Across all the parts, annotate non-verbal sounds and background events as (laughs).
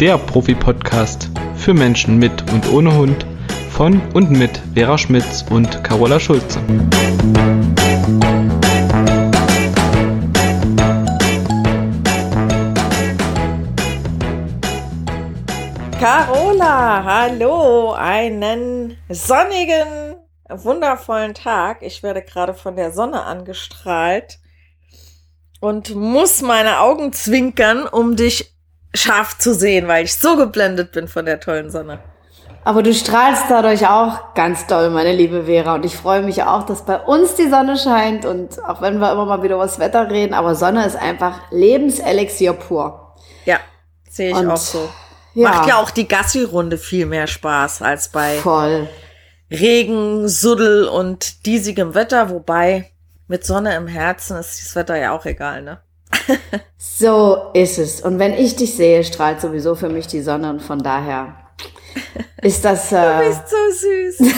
der Profi-Podcast für Menschen mit und ohne Hund von und mit Vera Schmitz und Carola Schulze. Carola, hallo, einen sonnigen, wundervollen Tag. Ich werde gerade von der Sonne angestrahlt und muss meine Augen zwinkern, um dich scharf zu sehen, weil ich so geblendet bin von der tollen Sonne. Aber du strahlst dadurch auch ganz doll, meine liebe Vera. Und ich freue mich auch, dass bei uns die Sonne scheint. Und auch wenn wir immer mal wieder über das Wetter reden, aber Sonne ist einfach Lebenselixier pur. Ja, sehe ich Und auch so. ja. Macht ja auch die Gassi-Runde viel mehr Spaß als bei Voll. Regen, Suddel und diesigem Wetter. Wobei mit Sonne im Herzen ist das Wetter ja auch egal, ne? So ist es. Und wenn ich dich sehe, strahlt sowieso für mich die Sonne. Und von daher ist das (laughs) Du äh, bist so süß. (laughs)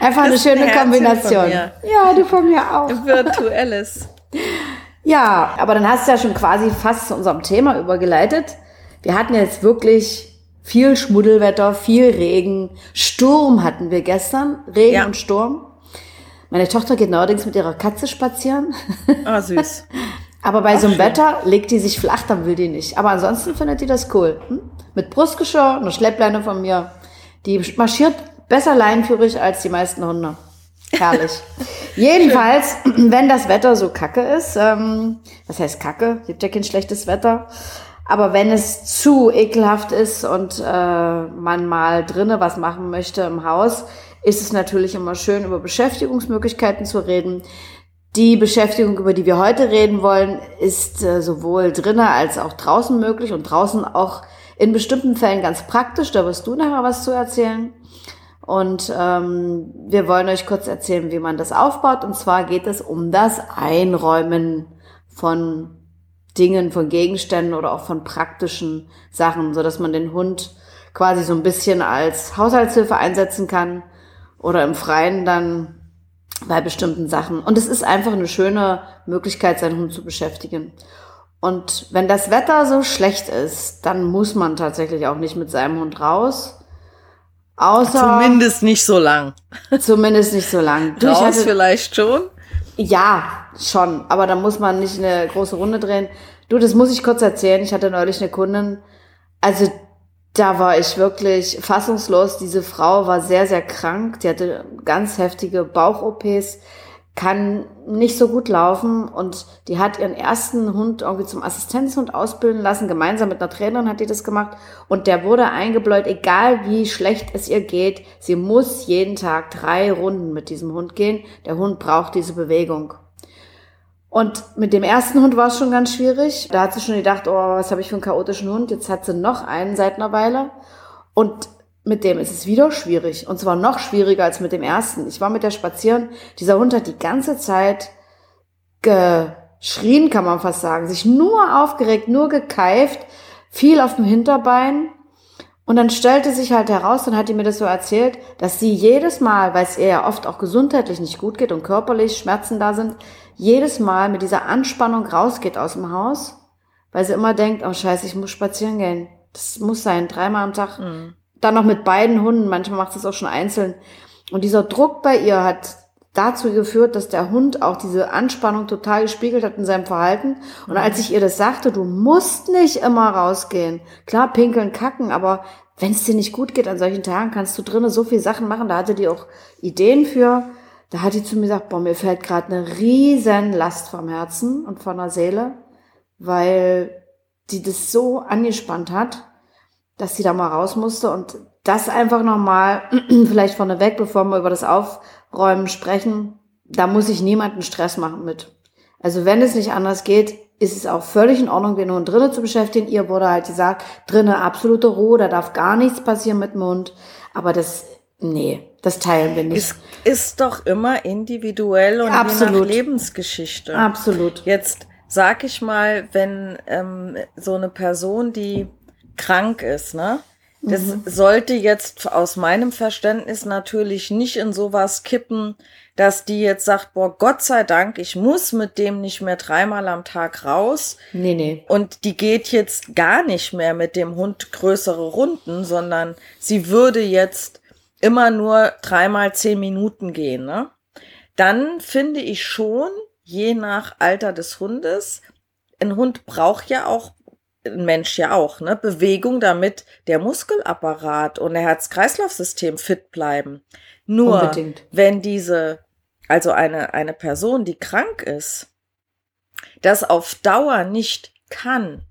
einfach eine bist ein schöne Herzchen Kombination. Ja, du von mir auch. (laughs) Virtuelles. Ja, aber dann hast du ja schon quasi fast zu unserem Thema übergeleitet. Wir hatten jetzt wirklich viel Schmuddelwetter, viel Regen. Sturm hatten wir gestern. Regen Ja. und Sturm. Meine Tochter geht neuerdings mit ihrer Katze spazieren. Ah, süß. Aber bei so einem schön. Wetter legt die sich flach, dann will die nicht. Aber ansonsten findet die das cool. Hm? Mit Brustgeschirr, einer Schleppleine von mir. Die marschiert besser leinenführig als die meisten Hunde. Herrlich. (laughs) Jedenfalls, (clears throat) wenn das Wetter so kacke ist, ähm, was heißt kacke? Gibt ja kein schlechtes Wetter. Aber wenn es zu ekelhaft ist und äh, man mal drinnen was machen möchte im Haus, ist es natürlich immer schön, über Beschäftigungsmöglichkeiten zu reden. Die Beschäftigung, über die wir heute reden wollen, ist äh, sowohl drinnen als auch draußen möglich und draußen auch in bestimmten Fällen ganz praktisch. Da wirst du nachher was zu erzählen. Und ähm, wir wollen euch kurz erzählen, wie man das aufbaut. Und zwar geht es um das Einräumen von Dingen, von Gegenständen oder auch von praktischen Sachen, so dass man den Hund quasi so ein bisschen als Haushaltshilfe einsetzen kann oder im Freien dann bei bestimmten Sachen. Und es ist einfach eine schöne Möglichkeit, seinen Hund zu beschäftigen. Und wenn das Wetter so schlecht ist, dann muss man tatsächlich auch nicht mit seinem Hund raus. Außer Zumindest nicht so lang. zumindest nicht so lang. Du, (laughs) Raus vielleicht schon. ja, schon. Aber da muss man nicht eine große Runde drehen. Du, das muss ich kurz erzählen. Ich hatte neulich eine Kundin. Also, da war ich wirklich fassungslos. Diese Frau war sehr, sehr krank. Die hatte ganz heftige Bauch-OPs, kann nicht so gut laufen und die hat ihren ersten Hund irgendwie zum Assistenzhund ausbilden lassen. Gemeinsam mit einer Trainerin hat die das gemacht und der wurde eingebläut, egal wie schlecht es ihr geht. Sie muss jeden Tag drei Runden mit diesem Hund gehen. Der Hund braucht diese Bewegung. Und mit dem ersten Hund war es schon ganz schwierig. Da hat sie schon gedacht, oh, was habe ich für einen chaotischen Hund? Jetzt hat sie noch einen seit einer Weile. Und mit dem ist es wieder schwierig. Und zwar noch schwieriger als mit dem ersten. Ich war mit der spazieren. Dieser Hund hat die ganze Zeit geschrien, kann man fast sagen. Sich nur aufgeregt, nur gekeift, viel auf dem Hinterbein. Und dann stellte sich halt heraus, dann hat die mir das so erzählt, dass sie jedes Mal, weil es ihr ja oft auch gesundheitlich nicht gut geht und körperlich Schmerzen da sind, jedes Mal mit dieser Anspannung rausgeht aus dem Haus, weil sie immer denkt, oh scheiße, ich muss spazieren gehen. Das muss sein, dreimal am Tag. Dann noch mit beiden Hunden, manchmal macht sie es auch schon einzeln. Und dieser Druck bei ihr hat dazu geführt, dass der Hund auch diese Anspannung total gespiegelt hat in seinem Verhalten. Und als ich ihr das sagte, du musst nicht immer rausgehen. Klar, pinkeln, kacken, aber wenn es dir nicht gut geht an solchen Tagen, kannst du drinnen so viel Sachen machen. Da hatte die auch Ideen für. Da hat die zu mir gesagt, boah, mir fällt gerade eine riesen Last vom Herzen und von der Seele, weil die das so angespannt hat, dass sie da mal raus musste und das einfach nochmal, (clears throat) vielleicht vorneweg, bevor wir über das Aufräumen sprechen, da muss ich niemanden Stress machen mit. Also wenn es nicht anders geht, ist es auch völlig in Ordnung, den Hund drinnen zu beschäftigen. Ihr wurde halt gesagt, drinnen absolute Ruhe, da darf gar nichts passieren mit dem Hund. Aber das, nee, das teilen wir nicht. Ist, ist doch immer individuell und je nach Absolut. Lebensgeschichte. Absolut. Jetzt sag ich mal, wenn ähm, so eine Person, die krank ist, ne, Das mhm. sollte jetzt aus meinem Verständnis natürlich nicht in sowas kippen, dass die jetzt sagt, boah, Gott sei Dank, ich muss mit dem nicht mehr dreimal am Tag raus. Nee, nee. Und die geht jetzt gar nicht mehr mit dem Hund größere Runden, sondern sie würde jetzt immer nur dreimal zehn Minuten gehen, ne? Dann finde ich schon, je nach Alter des Hundes, ein Hund braucht ja auch ein Mensch ja auch, ne? Bewegung, damit der Muskelapparat und der Herz-Kreislauf-System fit bleiben. Nur Unbedingt. wenn diese, also eine, eine Person, die krank ist, das auf Dauer nicht kann,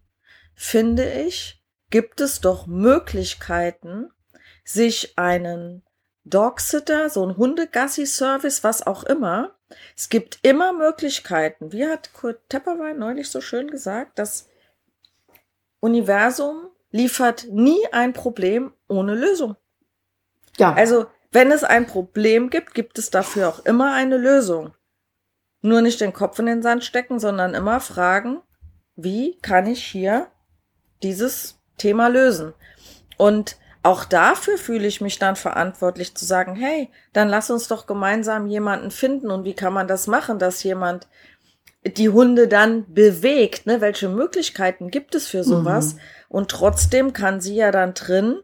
finde ich, gibt es doch Möglichkeiten, sich einen Dogsitter, so ein Hundegassi-Service, was auch immer. Es gibt immer Möglichkeiten. Wie hat Kurt Tepperwein neulich so schön gesagt, dass Universum liefert nie ein Problem ohne Lösung. Ja. Also, wenn es ein Problem gibt, gibt es dafür auch immer eine Lösung. Nur nicht den Kopf in den Sand stecken, sondern immer fragen, wie kann ich hier dieses Thema lösen? Und auch dafür fühle ich mich dann verantwortlich zu sagen, hey, dann lass uns doch gemeinsam jemanden finden. Und wie kann man das machen, dass jemand die Hunde dann bewegt, ne? Welche Möglichkeiten gibt es für sowas? Mhm. Und trotzdem kann sie ja dann drin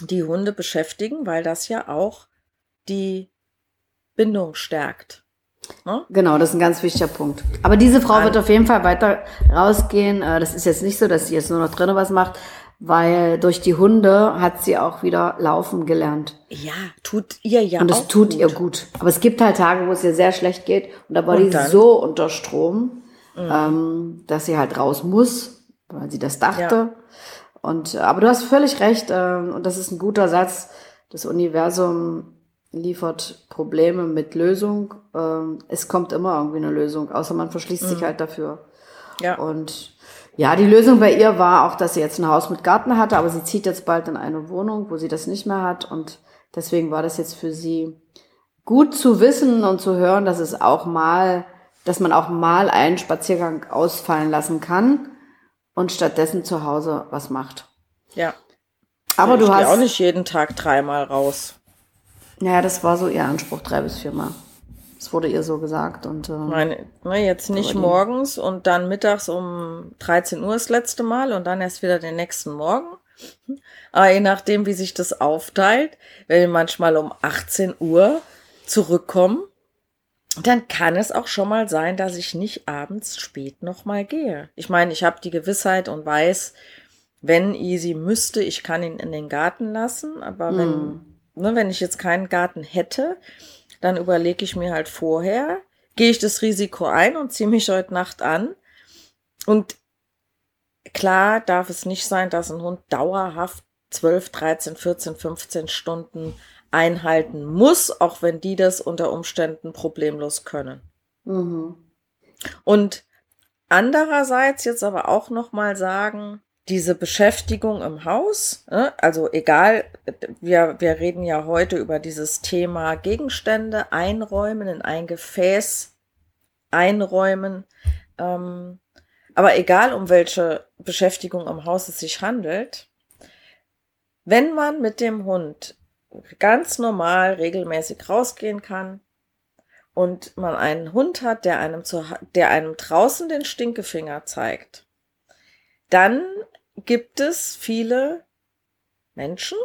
die Hunde beschäftigen, weil das ja auch die Bindung stärkt. Ne? Genau, das ist ein ganz wichtiger Punkt. Aber diese Frau wird auf jeden Fall weiter rausgehen. Äh, das ist jetzt nicht so, dass sie jetzt nur noch drinnen was macht, weil durch die Hunde hat sie auch wieder laufen gelernt. Ja, tut ihr ja Und es tut gut. ihr gut. Aber es gibt halt Tage, wo es ihr sehr schlecht geht und da war und die dann? so unter Strom, mhm. ähm, dass sie halt raus muss, weil sie das dachte. Ja. Und aber du hast völlig recht äh, und das ist ein guter Satz. Das Universum liefert Probleme mit Lösung. Ähm, es kommt immer irgendwie eine Lösung, außer man verschließt mhm. sich halt dafür. Ja. Und ja, die Lösung bei ihr war auch, dass sie jetzt ein Haus mit Garten hatte, aber sie zieht jetzt bald in eine Wohnung, wo sie das nicht mehr hat. Und deswegen war das jetzt für sie gut zu wissen und zu hören, dass es auch mal, dass man auch mal einen Spaziergang ausfallen lassen kann und stattdessen zu Hause was macht. Ja. Aber ich du hast auch nicht jeden Tag dreimal raus. Naja, das war so ihr Anspruch, drei bis viermal. Das wurde ihr so gesagt. Und, äh, Meine, ne, jetzt nicht morgens und dann mittags um 13 Uhr das letzte Mal und dann erst wieder den nächsten Morgen. Aber je nachdem, wie sich das aufteilt, wenn wir manchmal um 18 Uhr zurückkommen, dann kann es auch schon mal sein, dass ich nicht abends spät nochmal gehe. Ich meine, ich habe die Gewissheit und weiß, wenn Easy müsste, ich kann ihn in den Garten lassen, aber wenn, mm. ne, wenn ich jetzt keinen Garten hätte, dann überlege ich mir halt vorher, gehe ich das Risiko ein und ziehe mich heute Nacht an. Und klar darf es nicht sein, dass ein Hund dauerhaft 12, 13, 14, 15 Stunden einhalten muss, auch wenn die das unter Umständen problemlos können. Mhm. Und andererseits jetzt aber auch noch mal sagen, diese Beschäftigung im Haus, ne, also egal, wir, wir reden ja heute über dieses Thema Gegenstände einräumen, in ein Gefäß einräumen, ähm, aber egal um welche Beschäftigung im Haus es sich handelt, wenn man mit dem Hund ganz normal regelmäßig rausgehen kann und man einen Hund hat, der einem, zu, der einem draußen den Stinkefinger zeigt, dann gibt es viele Menschen,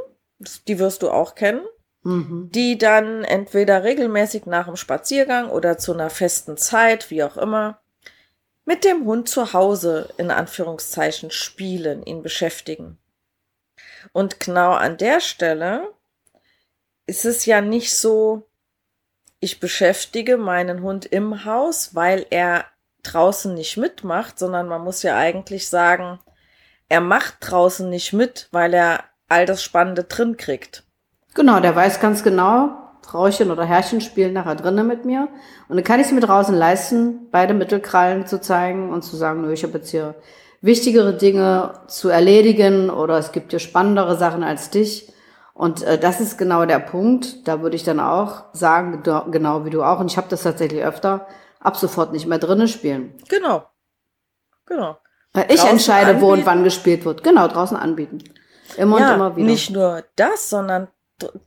die wirst du auch kennen, mhm. die dann entweder regelmäßig nach dem Spaziergang oder zu einer festen Zeit, wie auch immer, mit dem Hund zu Hause in Anführungszeichen spielen, ihn beschäftigen. Und genau an der Stelle ist es ja nicht so, ich beschäftige meinen Hund im Haus, weil er draußen nicht mitmacht, sondern man muss ja eigentlich sagen, er macht draußen nicht mit, weil er all das Spannende drin kriegt. Genau, der weiß ganz genau, Frauchen oder Herrchen spielen nachher drinnen mit mir. Und dann kann ich es mir draußen leisten, beide Mittelkrallen zu zeigen und zu sagen, nö, ich habe jetzt hier wichtigere Dinge zu erledigen oder es gibt hier spannendere Sachen als dich. Und äh, das ist genau der Punkt. Da würde ich dann auch sagen, genau wie du auch, und ich habe das tatsächlich öfter, ab sofort nicht mehr drinnen spielen. Genau. Genau. Weil ich entscheide, anbieten. wo und wann gespielt wird. Genau, draußen anbieten. Immer ja, und immer wieder. nicht nur das, sondern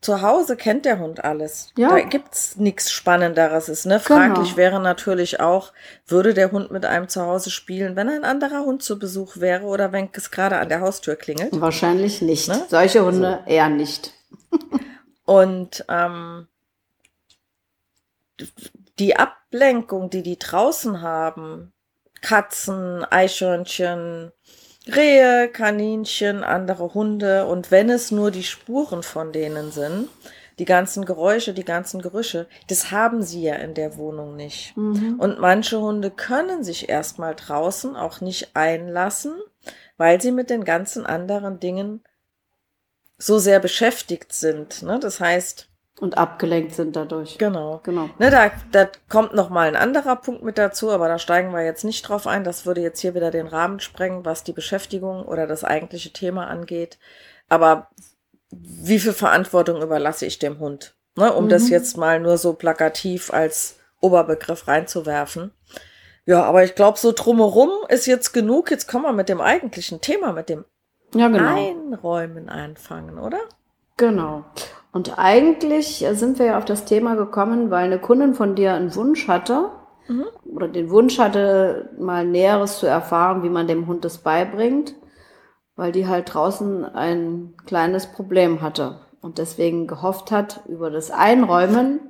zu Hause kennt der Hund alles. Ja. Da gibt's nichts Spannenderes. Ist, ne? Fraglich Genau. wäre natürlich auch, würde der Hund mit einem zu Hause spielen, wenn ein anderer Hund zu Besuch wäre oder wenn es gerade an der Haustür klingelt. Wahrscheinlich nicht. Ne? Solche Hunde eher nicht. (laughs) Und ähm, die Ablenkung, die die draußen haben, Katzen, Eichhörnchen, Rehe, Kaninchen, andere Hunde und wenn es nur die Spuren von denen sind, die ganzen Geräusche, die ganzen Gerüche, das haben sie ja in der Wohnung nicht. Und manche Hunde können sich erstmal draußen auch nicht einlassen, weil sie mit den ganzen anderen Dingen so sehr beschäftigt sind. Ne? Das heißt, Und abgelenkt sind dadurch. genau. Genau. Ne, da, da kommt noch mal ein anderer Punkt mit dazu, aber da steigen wir jetzt nicht drauf ein. Das würde jetzt hier wieder den Rahmen sprengen, was die Beschäftigung oder das eigentliche Thema angeht. Aber wie viel Verantwortung überlasse ich dem Hund? Ne, um das jetzt mal nur so plakativ als Oberbegriff reinzuwerfen. Ja, aber ich glaube, so drumherum ist jetzt genug. Jetzt kommen wir mit dem eigentlichen Thema, mit dem Ja, genau. Einräumen anfangen, oder? Genau. Und eigentlich sind wir ja auf das Thema gekommen, weil eine Kundin von dir einen Wunsch hatte oder den Wunsch hatte, mal Näheres zu erfahren, wie man dem Hund das beibringt, weil die halt draußen ein kleines Problem hatte und deswegen gehofft hat, über das Einräumen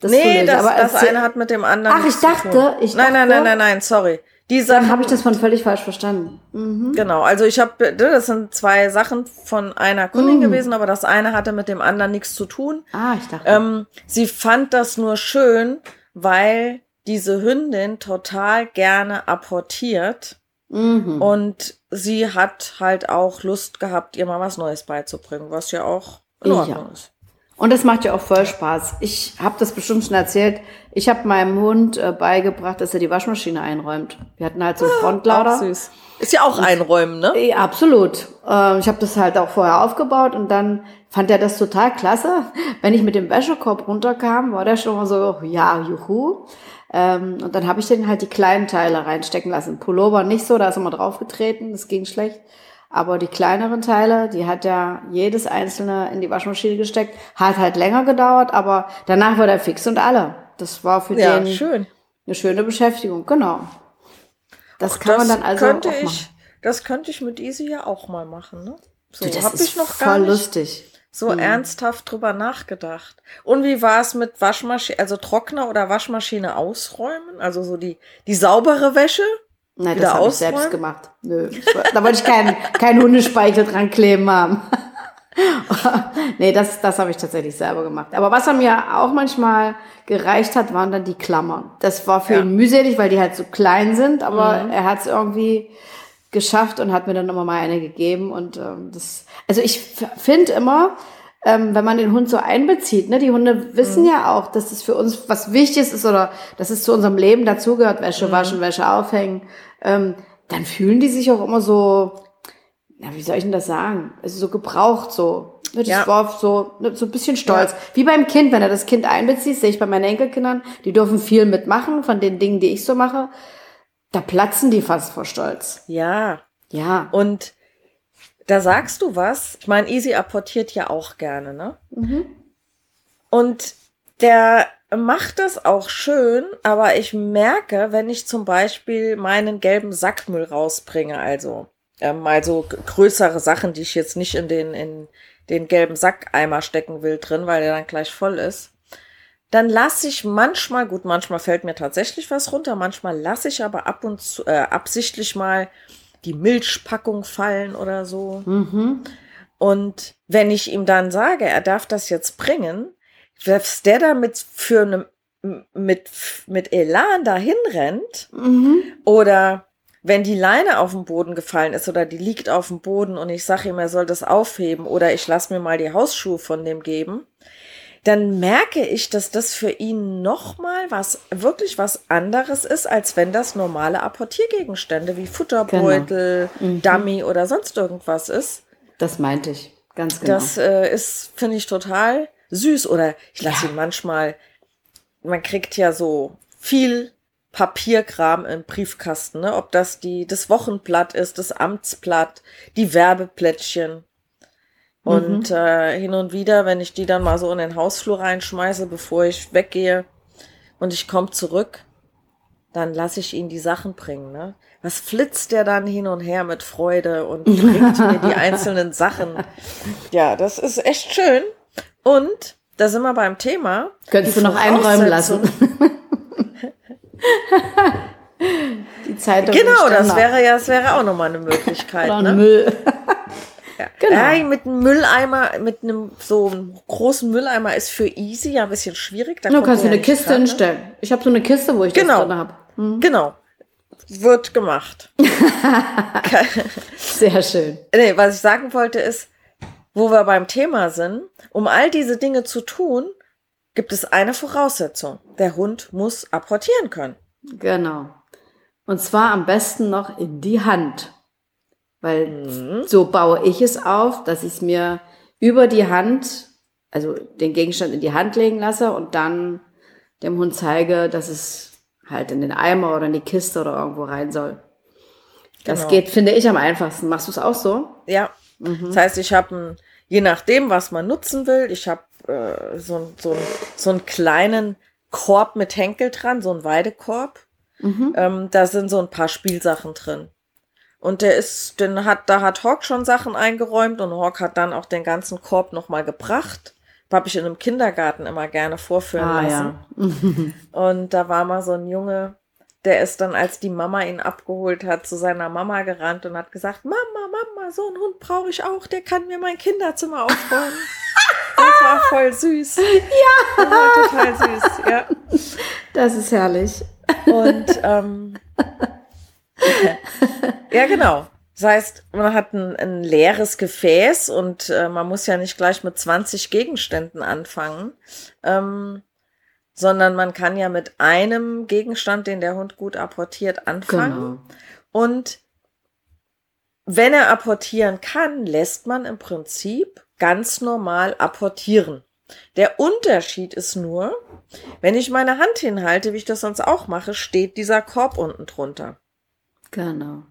das nee, das, Aber das eine hat mit dem anderen. Ach, ich zu dachte, ich Nein, nein, dachte- nein, nein, nein, sorry. Die Dann Sache habe ich das von völlig falsch verstanden. Mhm. Genau, also ich habe, das sind zwei Sachen von einer Kundin Mhm. gewesen, aber das eine hatte mit dem anderen nichts zu tun. Ah, ich dachte. Ähm, sie fand das nur schön, weil diese Hündin total gerne apportiert mhm. und sie hat halt auch Lust gehabt, ihr mal was Neues beizubringen, was ja auch in Ja. Ordnung ist. Und das macht ja auch voll Spaß. Ich habe das bestimmt schon erzählt. Ich habe meinem Hund äh, beigebracht, dass er die Waschmaschine einräumt. Wir hatten halt so einen Auch Frontlader. süß. Ist ja auch einräumen, ne? Ja, absolut. Ähm, ich habe das halt auch vorher aufgebaut und dann fand er das total klasse. Wenn ich mit dem Wäschekorb runterkam, war der schon mal so, ja, juhu. Ähm, und dann habe ich den halt die kleinen Teile reinstecken lassen. Pullover nicht so, da ist immer draufgetreten, das ging schlecht. Aber die kleineren Teile, die hat er jedes einzelne in die Waschmaschine gesteckt. Hat halt länger gedauert, aber danach war der fix und alle. Das war für Ja, den schön. eine schöne Beschäftigung, genau. Das kann man dann also könnte auch ich, machen. Das könnte ich mit Easy ja auch mal machen, ne? So, Du, das hab ist ich noch voll gar nicht lustig. so ernsthaft drüber nachgedacht. Und wie war es mit Waschmaschine, also Trockner oder Waschmaschine ausräumen? Also so die, die saubere Wäsche? Nein, das habe ich selbst gemacht. Nö, da wollte ich keinen (laughs) keinen Hundespeichel dran kleben haben. (laughs) nee, das, das habe ich tatsächlich selber gemacht. Aber was er mir auch manchmal gereicht hat, waren dann die Klammern. Das war für Ja. Mhm. ihn mühselig, weil die halt so klein sind, aber er hat es irgendwie geschafft und hat mir dann nochmal mal eine gegeben. Und ähm, das, also ich finde immer, ähm, wenn man den Hund so einbezieht, ne, die Hunde wissen ja auch, dass das für uns was Wichtiges ist oder dass es zu unserem Leben dazugehört, Wäsche waschen, Wäsche aufhängen, ähm, dann fühlen die sich auch immer so, na, wie soll ich denn das sagen? Also so gebraucht so. Ne, Das Ja. war so, ne, so ein bisschen stolz. Wie beim Kind, wenn er das Kind einbezieht, sehe ich bei meinen Enkelkindern, die dürfen viel mitmachen von den Dingen, die ich so mache. Da platzen die fast vor Stolz. Ja. Ja. Und da sagst du was. Ich meine, Easy apportiert ja auch gerne, ne? Und der macht das auch schön, aber ich merke, wenn ich zum Beispiel meinen gelben Sackmüll rausbringe, also ähm, mal so größere Sachen, die ich jetzt nicht in den, in den gelben Sackeimer stecken will drin, weil der dann gleich voll ist, dann lasse ich manchmal, gut, manchmal fällt mir tatsächlich was runter, manchmal lasse ich aber ab und zu äh, absichtlich mal die Milchpackung fallen oder so. Und wenn ich ihm dann sage, er darf das jetzt bringen, dass der damit für eine, mit, mit Elan dahin rennt oder wenn die Leine auf den Boden gefallen ist oder die liegt auf dem Boden und ich sage ihm, er soll das aufheben oder ich lasse mir mal die Hausschuhe von dem geben, dann merke ich, dass das für ihn nochmal was, wirklich was anderes ist, als wenn das normale Apportiergegenstände wie Futterbeutel, Dummy oder sonst irgendwas ist. Das meinte ich. Ganz genau. Das äh, ist, finde ich, total süß. Oder ich lasse ihn manchmal, man kriegt ja so viel Papierkram im Briefkasten, ne? ob das die, das Wochenblatt ist, das Amtsblatt, die Werbeplättchen. Und äh, hin und wieder, wenn ich die dann mal so in den Hausflur reinschmeiße, bevor ich weggehe und ich komme zurück, dann lasse ich ihn die Sachen bringen. Ne? Was flitzt der dann hin und her mit Freude und (laughs) bringt mir die einzelnen Sachen. Ja, das ist echt schön. Und da sind wir beim Thema. Könntest du noch einräumen lassen. (laughs) Die Zeitung. Genau, das wäre ja, das wäre auch nochmal eine Möglichkeit. Oder ne? Müll. Ja. Genau. Ja, mit einem Mülleimer, mit einem so einem großen Mülleimer ist für easy ja ein bisschen schwierig. Da Du kommt kannst du ja eine Kiste ne? hinstellen. Ich habe so eine Kiste, wo ich Genau. das drin habe. Genau. Wird gemacht. (laughs) Sehr schön. nee, was ich sagen wollte ist, wo wir beim Thema sind, um all diese Dinge zu tun, gibt es eine Voraussetzung. Der Hund muss apportieren können. Genau. Und zwar am besten noch in die Hand. Weil Mhm. so baue ich es auf, dass ich es mir über die Hand, also den Gegenstand in die Hand legen lasse und dann dem Hund zeige, dass es halt in den Eimer oder in die Kiste oder irgendwo rein soll. Das Genau. geht, finde ich, am einfachsten. Machst du es auch so? Ja. Das heißt, ich habe je nachdem, was man nutzen will, ich habe äh, so, so, so einen kleinen Korb mit Henkel dran, so einen Weidekorb. Ähm, da sind so ein paar Spielsachen drin. Und der ist, den hat, da hat Hawk schon Sachen eingeräumt und Hawk hat dann auch den ganzen Korb nochmal gebracht. Habe ich in einem Kindergarten immer gerne vorführen Ah, lassen. (laughs) Und da war mal so ein Junge, der ist dann, als die Mama ihn abgeholt hat, zu seiner Mama gerannt und hat gesagt, Mama, Mama, so einen Hund brauche ich auch, der kann mir mein Kinderzimmer aufräumen. (laughs) Das war voll süß. Ja. Das war total süß, ja. Das ist herrlich. Und ähm, (laughs) (laughs) ja, genau. Das heißt, man hat ein, ein leeres Gefäß und äh, man muss ja nicht gleich mit 20 Gegenständen anfangen, ähm, sondern man kann ja mit einem Gegenstand, den der Hund gut apportiert, anfangen. Genau. Und wenn er apportieren kann, lässt man im Prinzip ganz normal apportieren. Der Unterschied ist nur, wenn ich meine Hand hinhalte, wie ich das sonst auch mache, steht dieser Korb unten drunter. Genau.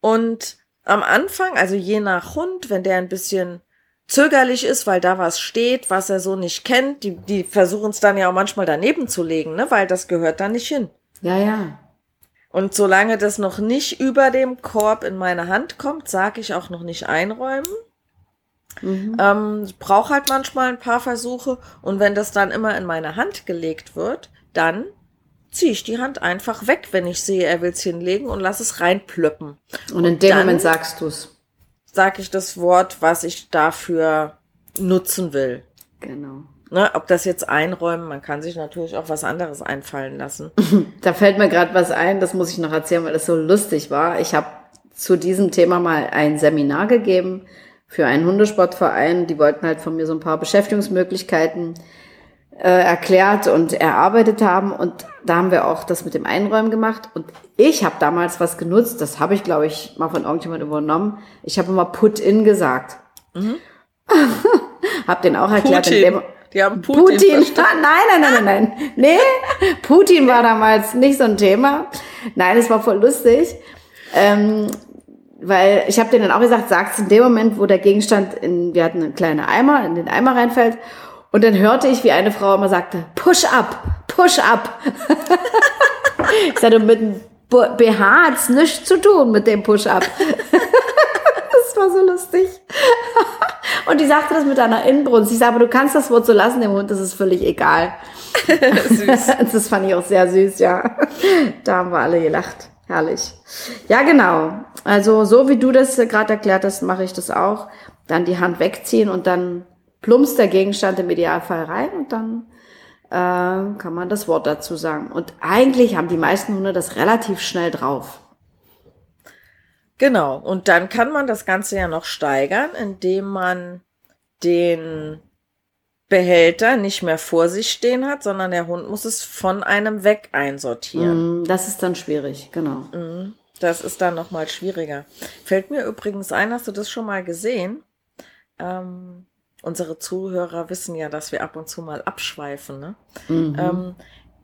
Und am Anfang, also je nach Hund, wenn der ein bisschen zögerlich ist, weil da was steht, was er so nicht kennt, die, die versuchen es dann ja auch manchmal daneben zu legen, ne, weil das gehört da nicht hin. Ja, ja. Und solange das noch nicht über dem Korb in meine Hand kommt, sage ich auch noch nicht einräumen. Ähm, ich brauche halt manchmal ein paar Versuche und wenn das dann immer in meine Hand gelegt wird, dann ziehe ich die Hand einfach weg, wenn ich sehe, er will es hinlegen und lass es reinplöppen. Und in dem Moment sagst du es. Sage ich das Wort, was ich dafür nutzen will. Genau. Ne, ob das jetzt einräumen, man kann sich natürlich auch was anderes einfallen lassen. (laughs) Da fällt mir gerade was ein, das muss ich noch erzählen, weil das so lustig war. Ich habe zu diesem Thema mal ein Seminar gegeben für einen Hundesportverein. Die wollten halt von mir so ein paar Beschäftigungsmöglichkeiten äh, erklärt und erarbeitet haben. Und da haben wir auch das mit dem Einräumen gemacht. Und ich habe damals was genutzt, das habe ich, glaube ich, mal von irgendjemand übernommen. Ich habe immer Put-in gesagt. (laughs) hab den auch erklärt. in dem- Putin. Die haben Putin. Putin. verstanden. Nein, nein, nein, nein, nein. (laughs) Nee, Putin war damals nicht so ein Thema. Nein, es war voll lustig. Ähm, weil ich habe denen dann auch gesagt, sag's in dem Moment, wo der Gegenstand in, wir hatten einen kleinen Eimer, in den Eimer reinfällt. Und dann hörte ich, wie eine Frau immer sagte, push up, push up. (laughs) ich sagte, mit dem BH hat's nichts zu tun mit dem push up. (laughs) das war so lustig. (laughs) Und die sagte das mit einer Inbrunst. Ich sage, aber du kannst das Wort so lassen, dem Hund, das ist völlig egal. Süß. Das fand ich auch sehr süß, ja. Da haben wir alle gelacht. Herrlich. Ja, genau. Also so wie du das gerade erklärt hast, mache ich das auch. Dann die Hand wegziehen und dann plumpst der Gegenstand im Idealfall rein und dann kann man das Wort dazu sagen. Und eigentlich haben die meisten Hunde das relativ schnell drauf. Genau. Und dann kann man das Ganze ja noch steigern, indem man den Behälter nicht mehr vor sich stehen hat, sondern der Hund muss es von einem weg einsortieren. Mm, Das ist dann schwierig, genau. Das ist dann noch mal schwieriger. Fällt mir übrigens ein, hast du das schon mal gesehen? Ähm, unsere Zuhörer wissen ja, dass wir ab und zu mal abschweifen. Ne? Ähm,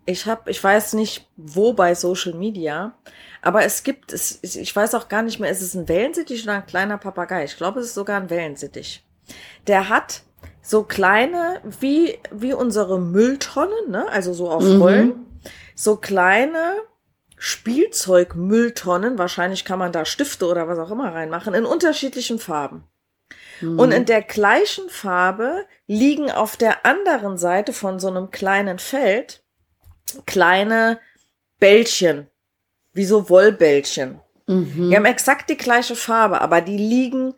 ich habe, ich weiß nicht, wo bei Social Media, aber es gibt, es, ich weiß auch gar nicht mehr, ist es ein Wellensittich oder ein kleiner Papagei? Ich glaube, es ist sogar ein Wellensittich. Der hat so kleine, wie, wie unsere Mülltonnen, ne? also so auf Mhm. Rollen, so kleine Spielzeugmülltonnen, wahrscheinlich kann man da Stifte oder was auch immer reinmachen, in unterschiedlichen Farben. Mhm. Und in der gleichen Farbe liegen auf der anderen Seite von so einem kleinen Feld kleine Bällchen, wie so Wollbällchen. Mhm. Die haben exakt die gleiche Farbe, aber die liegen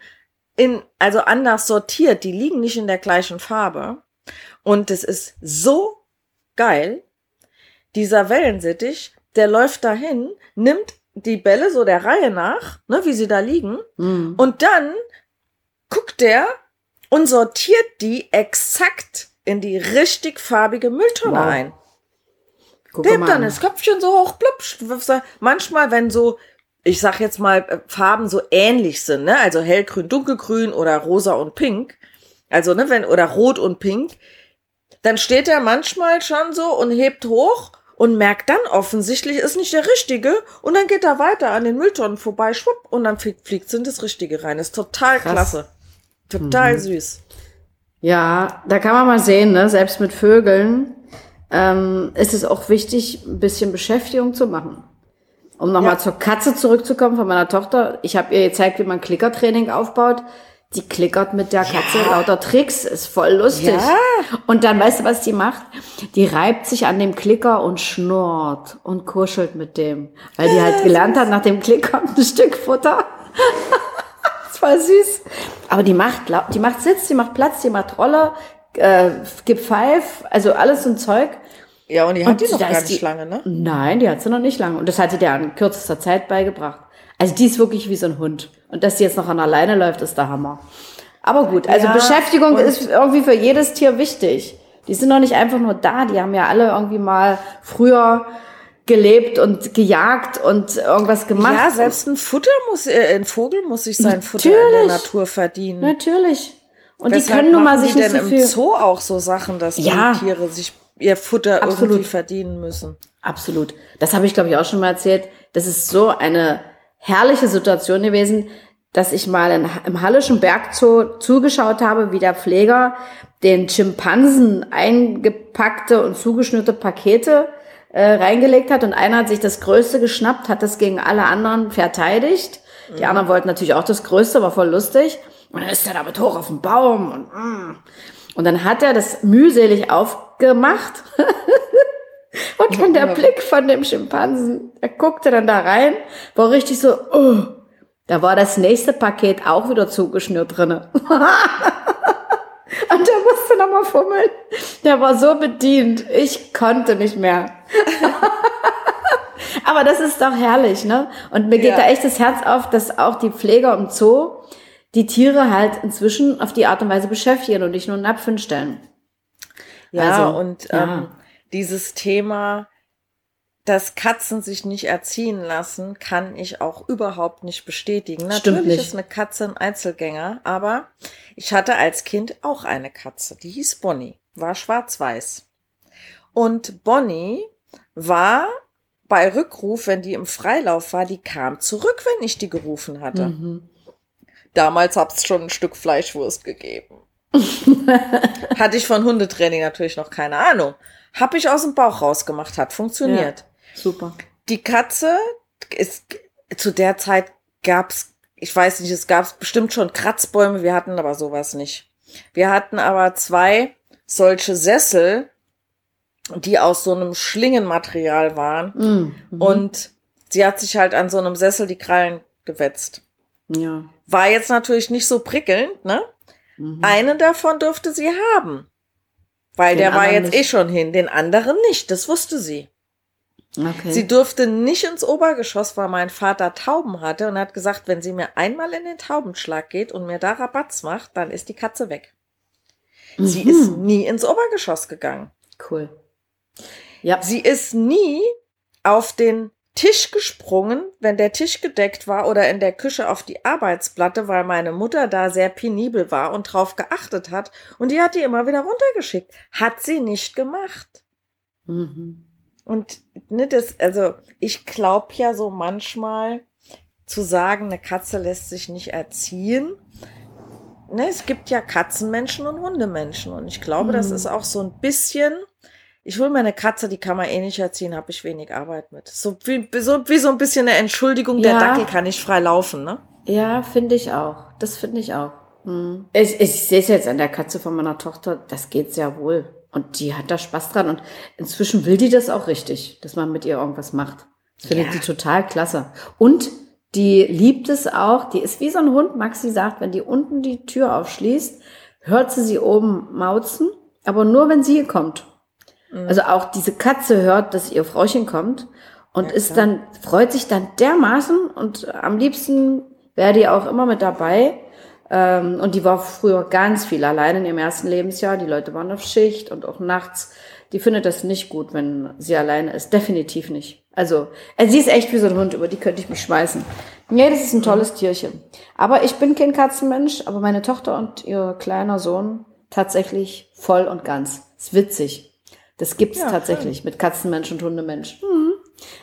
in, also anders sortiert, die liegen nicht in der gleichen Farbe. Und es ist so geil. Dieser Wellensittich, der läuft dahin, nimmt die Bälle so der Reihe nach, ne, wie sie da liegen, Mhm. und dann guckt der und sortiert die exakt in die richtig farbige Mülltonne Wow. ein. Guck Nimmt mal dann an. das Köpfchen so hoch, plupsch. Manchmal, wenn so, ich sag jetzt mal, äh, Farben so ähnlich sind, ne? Also hellgrün, dunkelgrün oder rosa und pink. Also, ne, wenn, oder rot und pink. Dann steht er manchmal schon so und hebt hoch und merkt dann offensichtlich, ist nicht der richtige. Und dann geht er weiter an den Mülltonnen vorbei, schwupp, und dann fliegt, fliegt in das Richtige rein. Ist total Krass. klasse. Total süß. Ja, da kann man mal sehen, ne? selbst mit Vögeln ähm, ist es auch wichtig, ein bisschen Beschäftigung zu machen. Um nochmal Ja. zur Katze zurückzukommen von meiner Tochter. Ich habe ihr gezeigt, wie man Klickertraining aufbaut. Die klickert mit der Katze lauter Tricks, ist voll lustig. Ja. Und dann weißt du, was die macht? Die reibt sich an dem Klicker und schnurrt und kuschelt mit dem. Weil die halt gelernt hat, nach dem Klicker ein Stück Futter. War süß. Aber die macht, die macht Sitz, die macht Platz, die macht Rolle, äh, gibt Pfeif, also alles so ein Zeug. Ja, und die hat Und die noch gar nicht lange, ne? Nein, die hat sie noch nicht lange. Und das hat sie der in kürzester Zeit beigebracht. Also die ist wirklich wie so ein Hund. Und dass die jetzt noch an alleine läuft, ist der Hammer. Aber gut, also Ja, Beschäftigung ist irgendwie für jedes Tier wichtig. Die sind doch nicht einfach nur da, die haben ja alle irgendwie mal früher gelebt und gejagt und irgendwas gemacht. Ja, selbst ein Futter muss, äh, ein Vogel muss sich sein Futter in der Natürlich. Natur verdienen. Natürlich. Und die Weshalb können nun mal sich die nicht denn so im viel. Zoo auch so Sachen, dass Ja. die Tiere sich ihr Futter Absolut. irgendwie verdienen müssen. Absolut. Das habe ich, glaube ich, auch schon mal erzählt. Das ist so eine herrliche Situation gewesen, dass ich mal in, im Hallischen Bergzoo zugeschaut habe, wie der Pfleger den Schimpansen eingepackte und zugeschnürte Pakete äh, reingelegt hat und einer hat sich das Größte geschnappt, hat das gegen alle anderen verteidigt. Die anderen wollten natürlich auch das Größte, war voll lustig. Und dann ist er damit hoch auf den Baum und, mm. und dann hat er das mühselig aufgemacht (laughs) und dann der Blick von dem Schimpansen, er guckte dann da rein, war richtig so, oh. Da war das nächste Paket auch wieder zugeschnürt drinne. (laughs) Und der war so bedient. Ich konnte nicht mehr. (laughs) Aber das ist doch herrlich, ne? Und mir geht Ja. da echt das Herz auf, dass auch die Pfleger im Zoo die Tiere halt inzwischen auf die Art und Weise beschäftigen und nicht nur in Napfen stellen. Ja, Also, und ja. Ähm, dieses Thema, dass Katzen sich nicht erziehen lassen, kann ich auch überhaupt nicht bestätigen. Stimmt Natürlich nicht. ist eine Katze ein Einzelgänger, aber ich hatte als Kind auch eine Katze, die hieß Bonnie, war schwarz-weiß. Und Bonnie war bei Rückruf, wenn die im Freilauf war, die kam zurück, wenn ich die gerufen hatte. Mhm. Damals hab's schon ein Stück Fleischwurst gegeben. (laughs) Hatte ich von Hundetraining natürlich noch keine Ahnung. Hab ich aus dem Bauch rausgemacht, hat funktioniert. Super. Die Katze ist zu der Zeit gab's, ich weiß nicht, es gab bestimmt schon Kratzbäume, wir hatten aber sowas nicht. Wir hatten aber zwei solche Sessel, die aus so einem Schlingenmaterial waren Mhm. und sie hat sich halt an so einem Sessel die Krallen gewetzt. Ja. War jetzt natürlich nicht so prickelnd, ne? Mhm. Einen davon durfte sie haben. Weil Den der war jetzt nicht. eh schon hin, den anderen nicht, das wusste sie. Okay. Sie durfte nicht ins Obergeschoss, weil mein Vater Tauben hatte und hat gesagt, wenn sie mir einmal in den Taubenschlag geht und mir da Rabatz macht, dann ist die Katze weg. Sie Mhm. ist nie ins Obergeschoss gegangen. cool. Ja. Sie ist nie auf den Tisch gesprungen, wenn der Tisch gedeckt war oder in der Küche auf die Arbeitsplatte, weil meine Mutter da sehr penibel war und drauf geachtet hat. Und die hat die immer wieder runtergeschickt. Hat sie nicht gemacht. Mhm. Und ne, das, also ich glaube ja so manchmal zu sagen, eine Katze lässt sich nicht erziehen. ne, es gibt ja Katzenmenschen und Hundemenschen. Und ich glaube, das Mhm. ist auch so ein bisschen. Ich will meine Katze, die kann man eh nicht erziehen, habe ich wenig Arbeit mit. So wie, so wie so ein bisschen eine Entschuldigung, der Ja. Dackel kann nicht frei laufen, ne? Ja, finde ich auch. Das finde ich auch. Hm. Ich, ich sehe es jetzt an der Katze von meiner Tochter, das geht sehr wohl. Und die hat da Spaß dran. Und inzwischen will die das auch richtig, dass man mit ihr irgendwas macht. Das findet Ja. die total klasse. Und die liebt es auch. Die ist wie so ein Hund. Maxi sagt, wenn die unten die Tür aufschließt, hört sie sie oben mauzen, aber nur wenn sie kommt. Mhm. Also auch diese Katze hört, dass ihr Frauchen kommt und Ja, ist dann, freut sich dann dermaßen und am liebsten wäre die auch immer mit dabei. Ähm, und die war früher ganz viel allein in ihrem ersten Lebensjahr. Die Leute waren auf Schicht und auch nachts. Die findet das nicht gut, wenn sie alleine ist. Definitiv nicht. Also, äh, sie ist echt wie so ein Hund, über die könnte ich mich schmeißen. Nee, das ist ein tolles Tierchen. Aber ich bin kein Katzenmensch, aber meine Tochter und ihr kleiner Sohn tatsächlich voll und ganz. Ist witzig. Das gibt's Ja, tatsächlich mit Katzenmensch und Hundemensch. Mhm.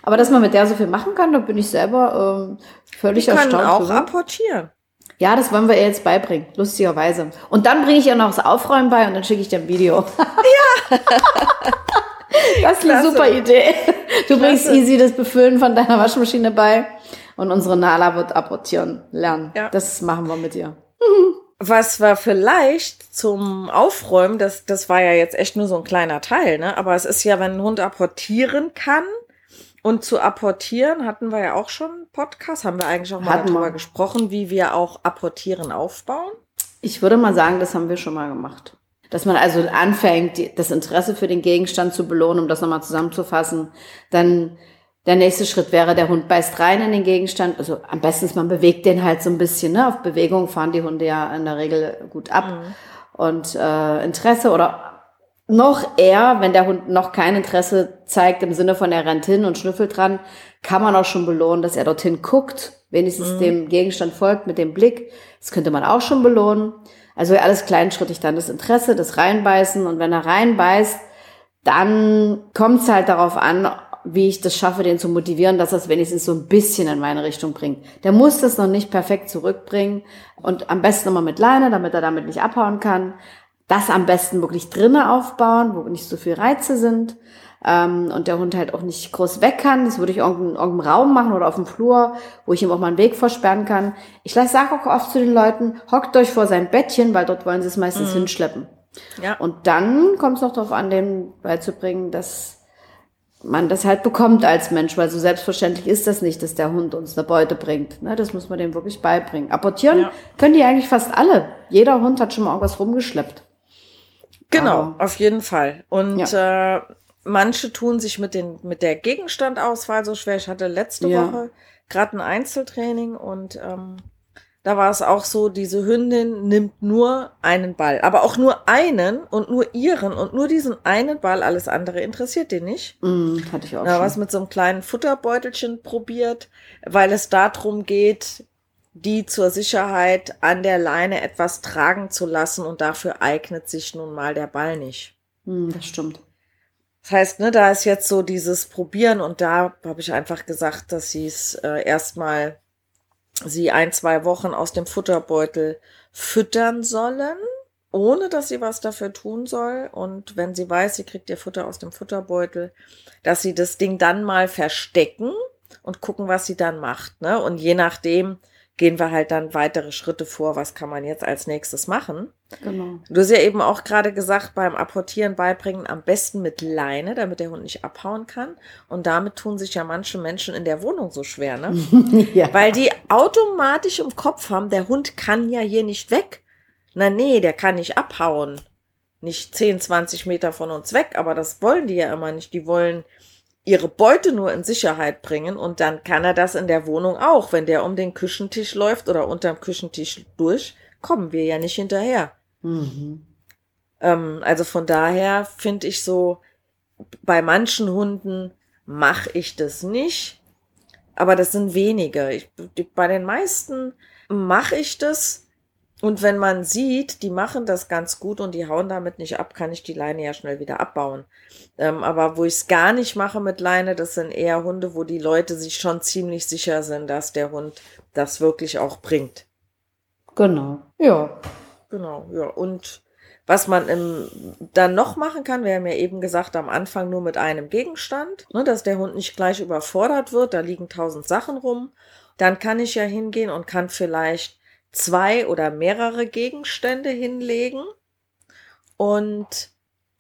Aber dass man mit der so viel machen kann, da bin ich selber ähm, völlig Die können erstaunt. auch drüber. apportieren. Ja, das wollen wir ihr jetzt beibringen, lustigerweise. Und dann bringe ich ihr noch das Aufräumen bei und dann schicke ich dir ein Video. (laughs) Ja. das ist eine Klasse. super Idee. Du bringst Klasse. easy das Befüllen von deiner Waschmaschine bei und unsere Nala wird apportieren lernen. Ja. Das machen wir mit ihr. Was wir vielleicht zum Aufräumen, das, das war ja jetzt echt nur so ein kleiner Teil, ne? Aber es ist ja, wenn ein Hund apportieren kann. Und zu apportieren hatten wir ja auch schon Podcast, haben wir eigentlich auch mal Hatten darüber wir. gesprochen, wie wir auch apportieren aufbauen. Ich würde mal sagen, das haben wir schon mal gemacht. Dass man also anfängt, das Interesse für den Gegenstand zu belohnen, um das nochmal zusammenzufassen. Dann der nächste Schritt wäre, der Hund beißt rein in den Gegenstand. Also am besten ist, man bewegt den halt so ein bisschen. Ne? Auf Bewegung fahren die Hunde ja in der Regel gut ab. Und äh, Interesse oder noch eher, wenn der Hund noch kein Interesse zeigt, im Sinne von er rennt hin und schnüffelt dran, kann man auch schon belohnen, dass er dorthin guckt, wenigstens dem Gegenstand folgt mit dem Blick. Das könnte man auch schon belohnen. Also alles kleinschrittig dann das Interesse, das Reinbeißen. Und wenn er reinbeißt, dann kommt es halt darauf an, wie ich das schaffe, den zu motivieren, dass er es wenigstens so ein bisschen in meine Richtung bringt. Der muss das noch nicht perfekt zurückbringen und am besten immer mit Leine, damit er damit nicht abhauen kann. Das am besten wirklich drinnen aufbauen, wo nicht so viel Reize sind ähm, und der Hund halt auch nicht groß weg kann. Das würde ich irgendeinen, irgendeinen Raum machen oder auf dem Flur, wo ich ihm auch mal einen Weg versperren kann. Ich sage auch oft zu den Leuten, hockt euch vor sein Bettchen, weil dort wollen sie es meistens hinschleppen. Ja. Und dann kommt es noch darauf an, dem beizubringen, dass man das halt bekommt als Mensch, weil so selbstverständlich ist das nicht, dass der Hund uns eine Beute bringt. Ne, das muss man dem wirklich beibringen. Apportieren Ja. können die eigentlich fast alle. Jeder Hund hat schon mal irgendwas rumgeschleppt. Genau, Aber- auf jeden Fall. Und äh, manche tun sich mit, den, mit der Gegenstandauswahl so schwer. Ich hatte letzte Ja. Woche gerade ein Einzeltraining und ähm, da war es auch so, diese Hündin nimmt nur einen Ball, aber auch nur einen und nur ihren und nur diesen einen Ball, alles andere interessiert den nicht. Mm, hatte ich auch Da schon. was mit so einem kleinen Futterbeutelchen probiert, weil es darum geht, die zur Sicherheit an der Leine etwas tragen zu lassen und dafür eignet sich nun mal der Ball nicht. Mm, das stimmt. Das heißt, ne, da ist jetzt so dieses Probieren und da habe ich einfach gesagt, dass sie es äh, erstmal sie ein, zwei Wochen aus dem Futterbeutel füttern sollen, ohne dass sie was dafür tun soll. Und wenn sie weiß, sie kriegt ihr Futter aus dem Futterbeutel, dass sie das Ding dann mal verstecken und gucken, was sie dann macht. Ne? Und je nachdem gehen wir halt dann weitere Schritte vor, was kann man jetzt als nächstes machen. Genau. Du hast ja eben auch gerade gesagt, beim Apportieren beibringen am besten mit Leine, damit der Hund nicht abhauen kann. Und damit tun sich ja manche Menschen in der Wohnung so schwer, ne? (laughs) ja. Weil die automatisch im Kopf haben, der Hund kann ja hier nicht weg. Na nee, der kann nicht abhauen. Nicht 10, 20 Meter von uns weg, aber das wollen die ja immer nicht. Die wollen ihre Beute nur in Sicherheit bringen und dann kann er das in der Wohnung auch. Wenn der um den Küchentisch läuft oder unterm Küchentisch durch, kommen wir ja nicht hinterher. Mhm. Ähm, also von daher finde ich so, bei manchen Hunden mache ich das nicht, aber das sind wenige. Ich, bei den meisten mache ich das. Und wenn man sieht, die machen das ganz gut und die hauen damit nicht ab, kann ich die Leine ja schnell wieder abbauen. Ähm, aber wo ich es gar nicht mache mit Leine, das sind eher Hunde, wo die Leute sich schon ziemlich sicher sind, dass der Hund das wirklich auch bringt. Genau. Ja. Genau, ja. Und was man im, dann noch machen kann, wir haben ja eben gesagt, am Anfang nur mit einem Gegenstand, ne, dass der Hund nicht gleich überfordert wird, da liegen tausend Sachen rum. Dann kann ich ja hingehen und kann vielleicht zwei oder mehrere Gegenstände hinlegen und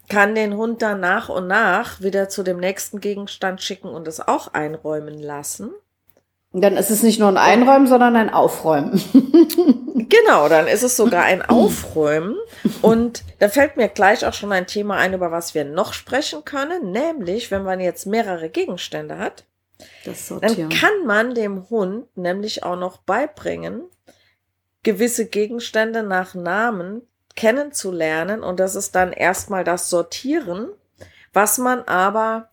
kann den Hund dann nach und nach wieder zu dem nächsten Gegenstand schicken und es auch einräumen lassen. Dann ist es nicht nur ein Einräumen, sondern ein Aufräumen. (laughs) genau, dann ist es sogar ein Aufräumen. Und da fällt mir gleich auch schon ein Thema ein, über was wir noch sprechen können, nämlich wenn man jetzt mehrere Gegenstände hat, dann kann man dem Hund nämlich auch noch beibringen, gewisse Gegenstände nach Namen kennenzulernen. Und das ist dann erstmal das Sortieren, was man aber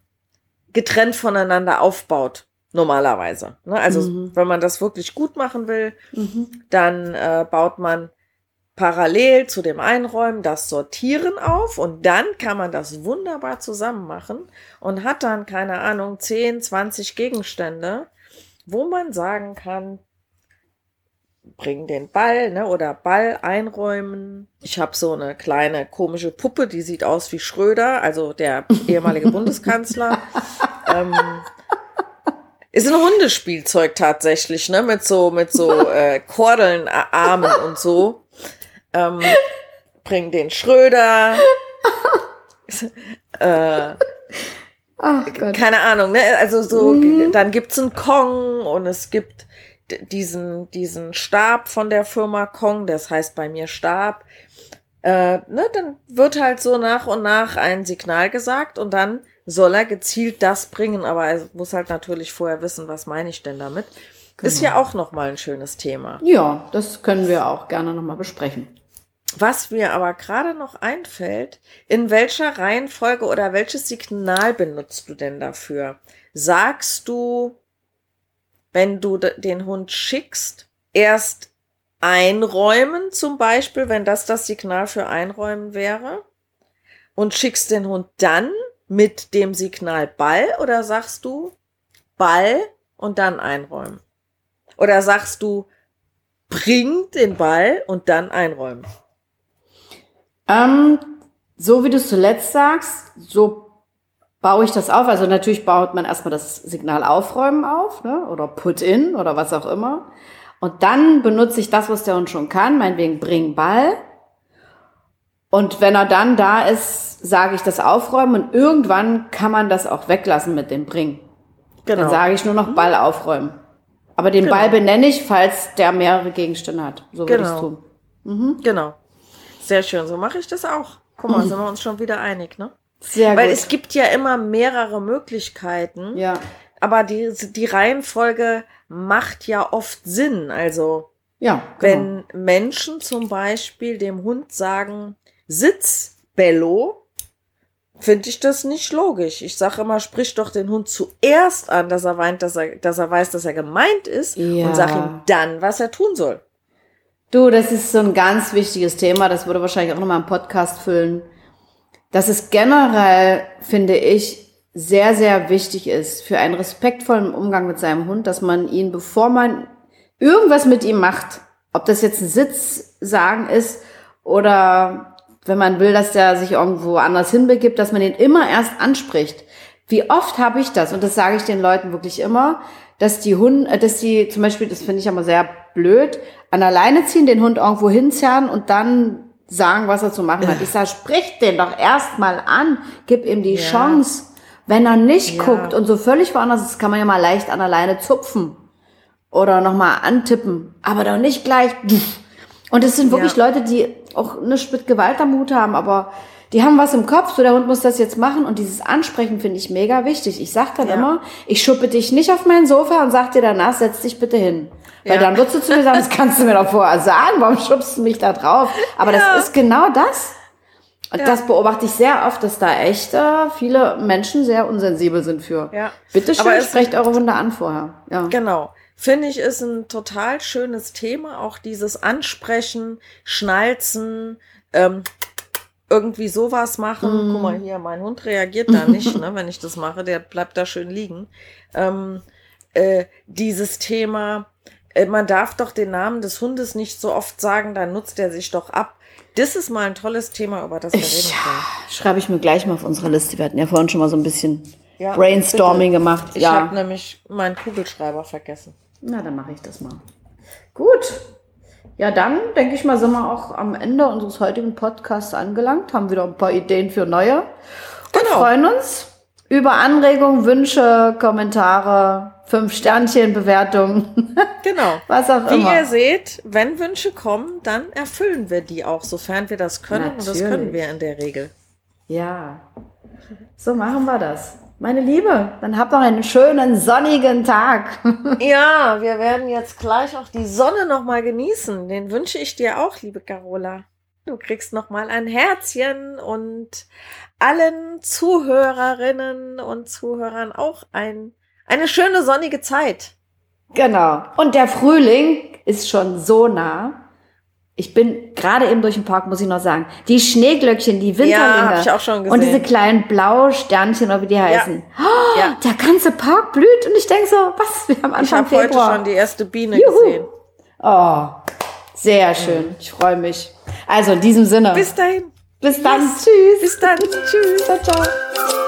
getrennt voneinander aufbaut normalerweise. Ne? Also mhm. wenn man das wirklich gut machen will, mhm. dann äh, baut man parallel zu dem Einräumen das Sortieren auf und dann kann man das wunderbar zusammen machen und hat dann, keine Ahnung, 10, 20 Gegenstände, wo man sagen kann, bring den Ball ne, oder Ball einräumen. Ich habe so eine kleine komische Puppe, die sieht aus wie Schröder, also der (laughs) ehemalige Bundeskanzler. ähm, ist ein Hundespielzeug tatsächlich, ne? Mit so, mit so äh, Kordeln, Armen und so. Ähm, bring den Schröder. (laughs) äh, Ach Gott. Keine Ahnung, ne? Also so, mhm. dann gibt's einen Kong und es gibt diesen, diesen Stab von der Firma Kong, das heißt bei mir Stab. Äh, ne, dann wird halt so nach und nach ein Signal gesagt und dann soll er gezielt das bringen, aber er muss halt natürlich vorher wissen, was meine ich denn damit. Genau. Ist ja auch nochmal ein schönes Thema. Ja, das können wir auch gerne nochmal besprechen. Was mir aber gerade noch einfällt, in welcher Reihenfolge oder welches Signal benutzt du denn dafür? Sagst du, wenn du den Hund schickst, erst einräumen zum Beispiel, wenn das das Signal für einräumen wäre? Und schickst den Hund dann mit dem Signal Ball oder sagst du Ball und dann einräumen? Oder sagst du bring den Ball und dann einräumen? Ähm, so wie du es zuletzt sagst, so baue ich das auf. Also natürlich baut man erstmal das Signal aufräumen auf ne? oder put in oder was auch immer. Und dann benutze ich das, was der Hund schon kann, meinetwegen bring Ball. Und wenn er dann da ist, sage ich das aufräumen und irgendwann kann man das auch weglassen mit dem Bringen. Genau. Dann sage ich nur noch Ball aufräumen. Aber den genau. Ball benenne ich, falls der mehrere Gegenstände hat. So würde ich es tun. Mhm. Genau. Sehr schön. So mache ich das auch. Guck mal, mhm. sind wir uns schon wieder einig, ne? Sehr Weil gut. es gibt ja immer mehrere Möglichkeiten. Ja. Aber die, die Reihenfolge macht ja oft Sinn. Also, ja, genau. wenn Menschen zum Beispiel dem Hund sagen, Sitz, Bello, finde ich das nicht logisch. Ich sage immer, sprich doch den Hund zuerst an, dass er weint, dass er, dass er weiß, dass er gemeint ist ja. und sag ihm dann, was er tun soll. Du, das ist so ein ganz wichtiges Thema. Das würde wahrscheinlich auch nochmal einen Podcast füllen. Dass es generell, finde ich, sehr, sehr wichtig ist für einen respektvollen Umgang mit seinem Hund, dass man ihn, bevor man irgendwas mit ihm macht, ob das jetzt ein Sitz sagen ist oder wenn man will, dass der sich irgendwo anders hinbegibt, dass man ihn immer erst anspricht. Wie oft habe ich das, und das sage ich den Leuten wirklich immer, dass die Hunde, äh, dass die zum Beispiel, das finde ich immer sehr blöd, an alleine ziehen, den Hund irgendwo hinzerren und dann sagen, was er zu machen hat. Ich sage, sprich den doch erstmal an, gib ihm die ja. Chance. Wenn er nicht ja. guckt und so völlig woanders ist, kann man ja mal leicht an alleine zupfen oder nochmal antippen, aber doch nicht gleich. Und es sind wirklich ja. Leute, die auch nichts mit Gewalt am Hut haben, aber die haben was im Kopf, so der Hund muss das jetzt machen und dieses Ansprechen finde ich mega wichtig. Ich sag dann ja. immer, ich schuppe dich nicht auf mein Sofa und sag dir danach, setz dich bitte hin. Weil ja. dann würdest du zu mir sagen, das kannst du mir doch vorher sagen, warum schubst du mich da drauf? Aber ja. das ist genau das. Und das beobachte ich sehr oft, dass da echt äh, viele Menschen sehr unsensibel sind für. Ja. Bitte schön, sprecht eure Hunde an vorher. Ja. Genau finde ich, ist ein total schönes Thema. Auch dieses Ansprechen, Schnalzen, ähm, irgendwie sowas machen. Mm. Guck mal hier, mein Hund reagiert da nicht, ne, wenn ich das mache. Der bleibt da schön liegen. Ähm, äh, dieses Thema, äh, man darf doch den Namen des Hundes nicht so oft sagen, dann nutzt er sich doch ab. Das ist mal ein tolles Thema, über das wir reden können. schreibe ich mir gleich mal auf unsere Liste. Wir hatten ja vorhin schon mal so ein bisschen Ja, Brainstorming bitte. gemacht. Ich ja. habe nämlich meinen Kugelschreiber vergessen. Na, dann mache ich das mal. Gut. Ja, dann denke ich mal, sind wir auch am Ende unseres heutigen Podcasts angelangt, haben wieder ein paar Ideen für neue. Und Genau. freuen uns über Anregungen, Wünsche, Kommentare, fünf Sternchen, Bewertungen, (laughs) Genau. was auch Wie immer. ihr seht, wenn Wünsche kommen, dann erfüllen wir die auch, sofern wir das können. Und das Natürlich. können wir in der Regel. Ja, so machen wir das. Meine Liebe, dann habt noch einen schönen sonnigen Tag. (laughs) Ja, wir werden jetzt gleich auch die Sonne noch mal genießen. Den wünsche ich dir auch, liebe Carola. Du kriegst noch mal ein Herzchen und allen Zuhörerinnen und Zuhörern auch ein, eine schöne sonnige Zeit. Genau. Und der Frühling ist schon so nah. Ich bin gerade eben durch den Park, muss ich noch sagen. Die Schneeglöckchen, die Winterlinge. hab ich auch schon Und diese gesehen. kleinen Blausternchen, oder wie die heißen. Oh, Ja. Der ganze Park blüht und ich denke so, was? Wir haben Ich Anfang habe heute Februar. schon die erste Biene Juhu. gesehen. oh, sehr schön. Ich freue mich. Also in diesem Sinne. Bis dahin. Bis dann. Yes. Tschüss. Bis dann. (laughs) Tschüss. Ciao, ciao.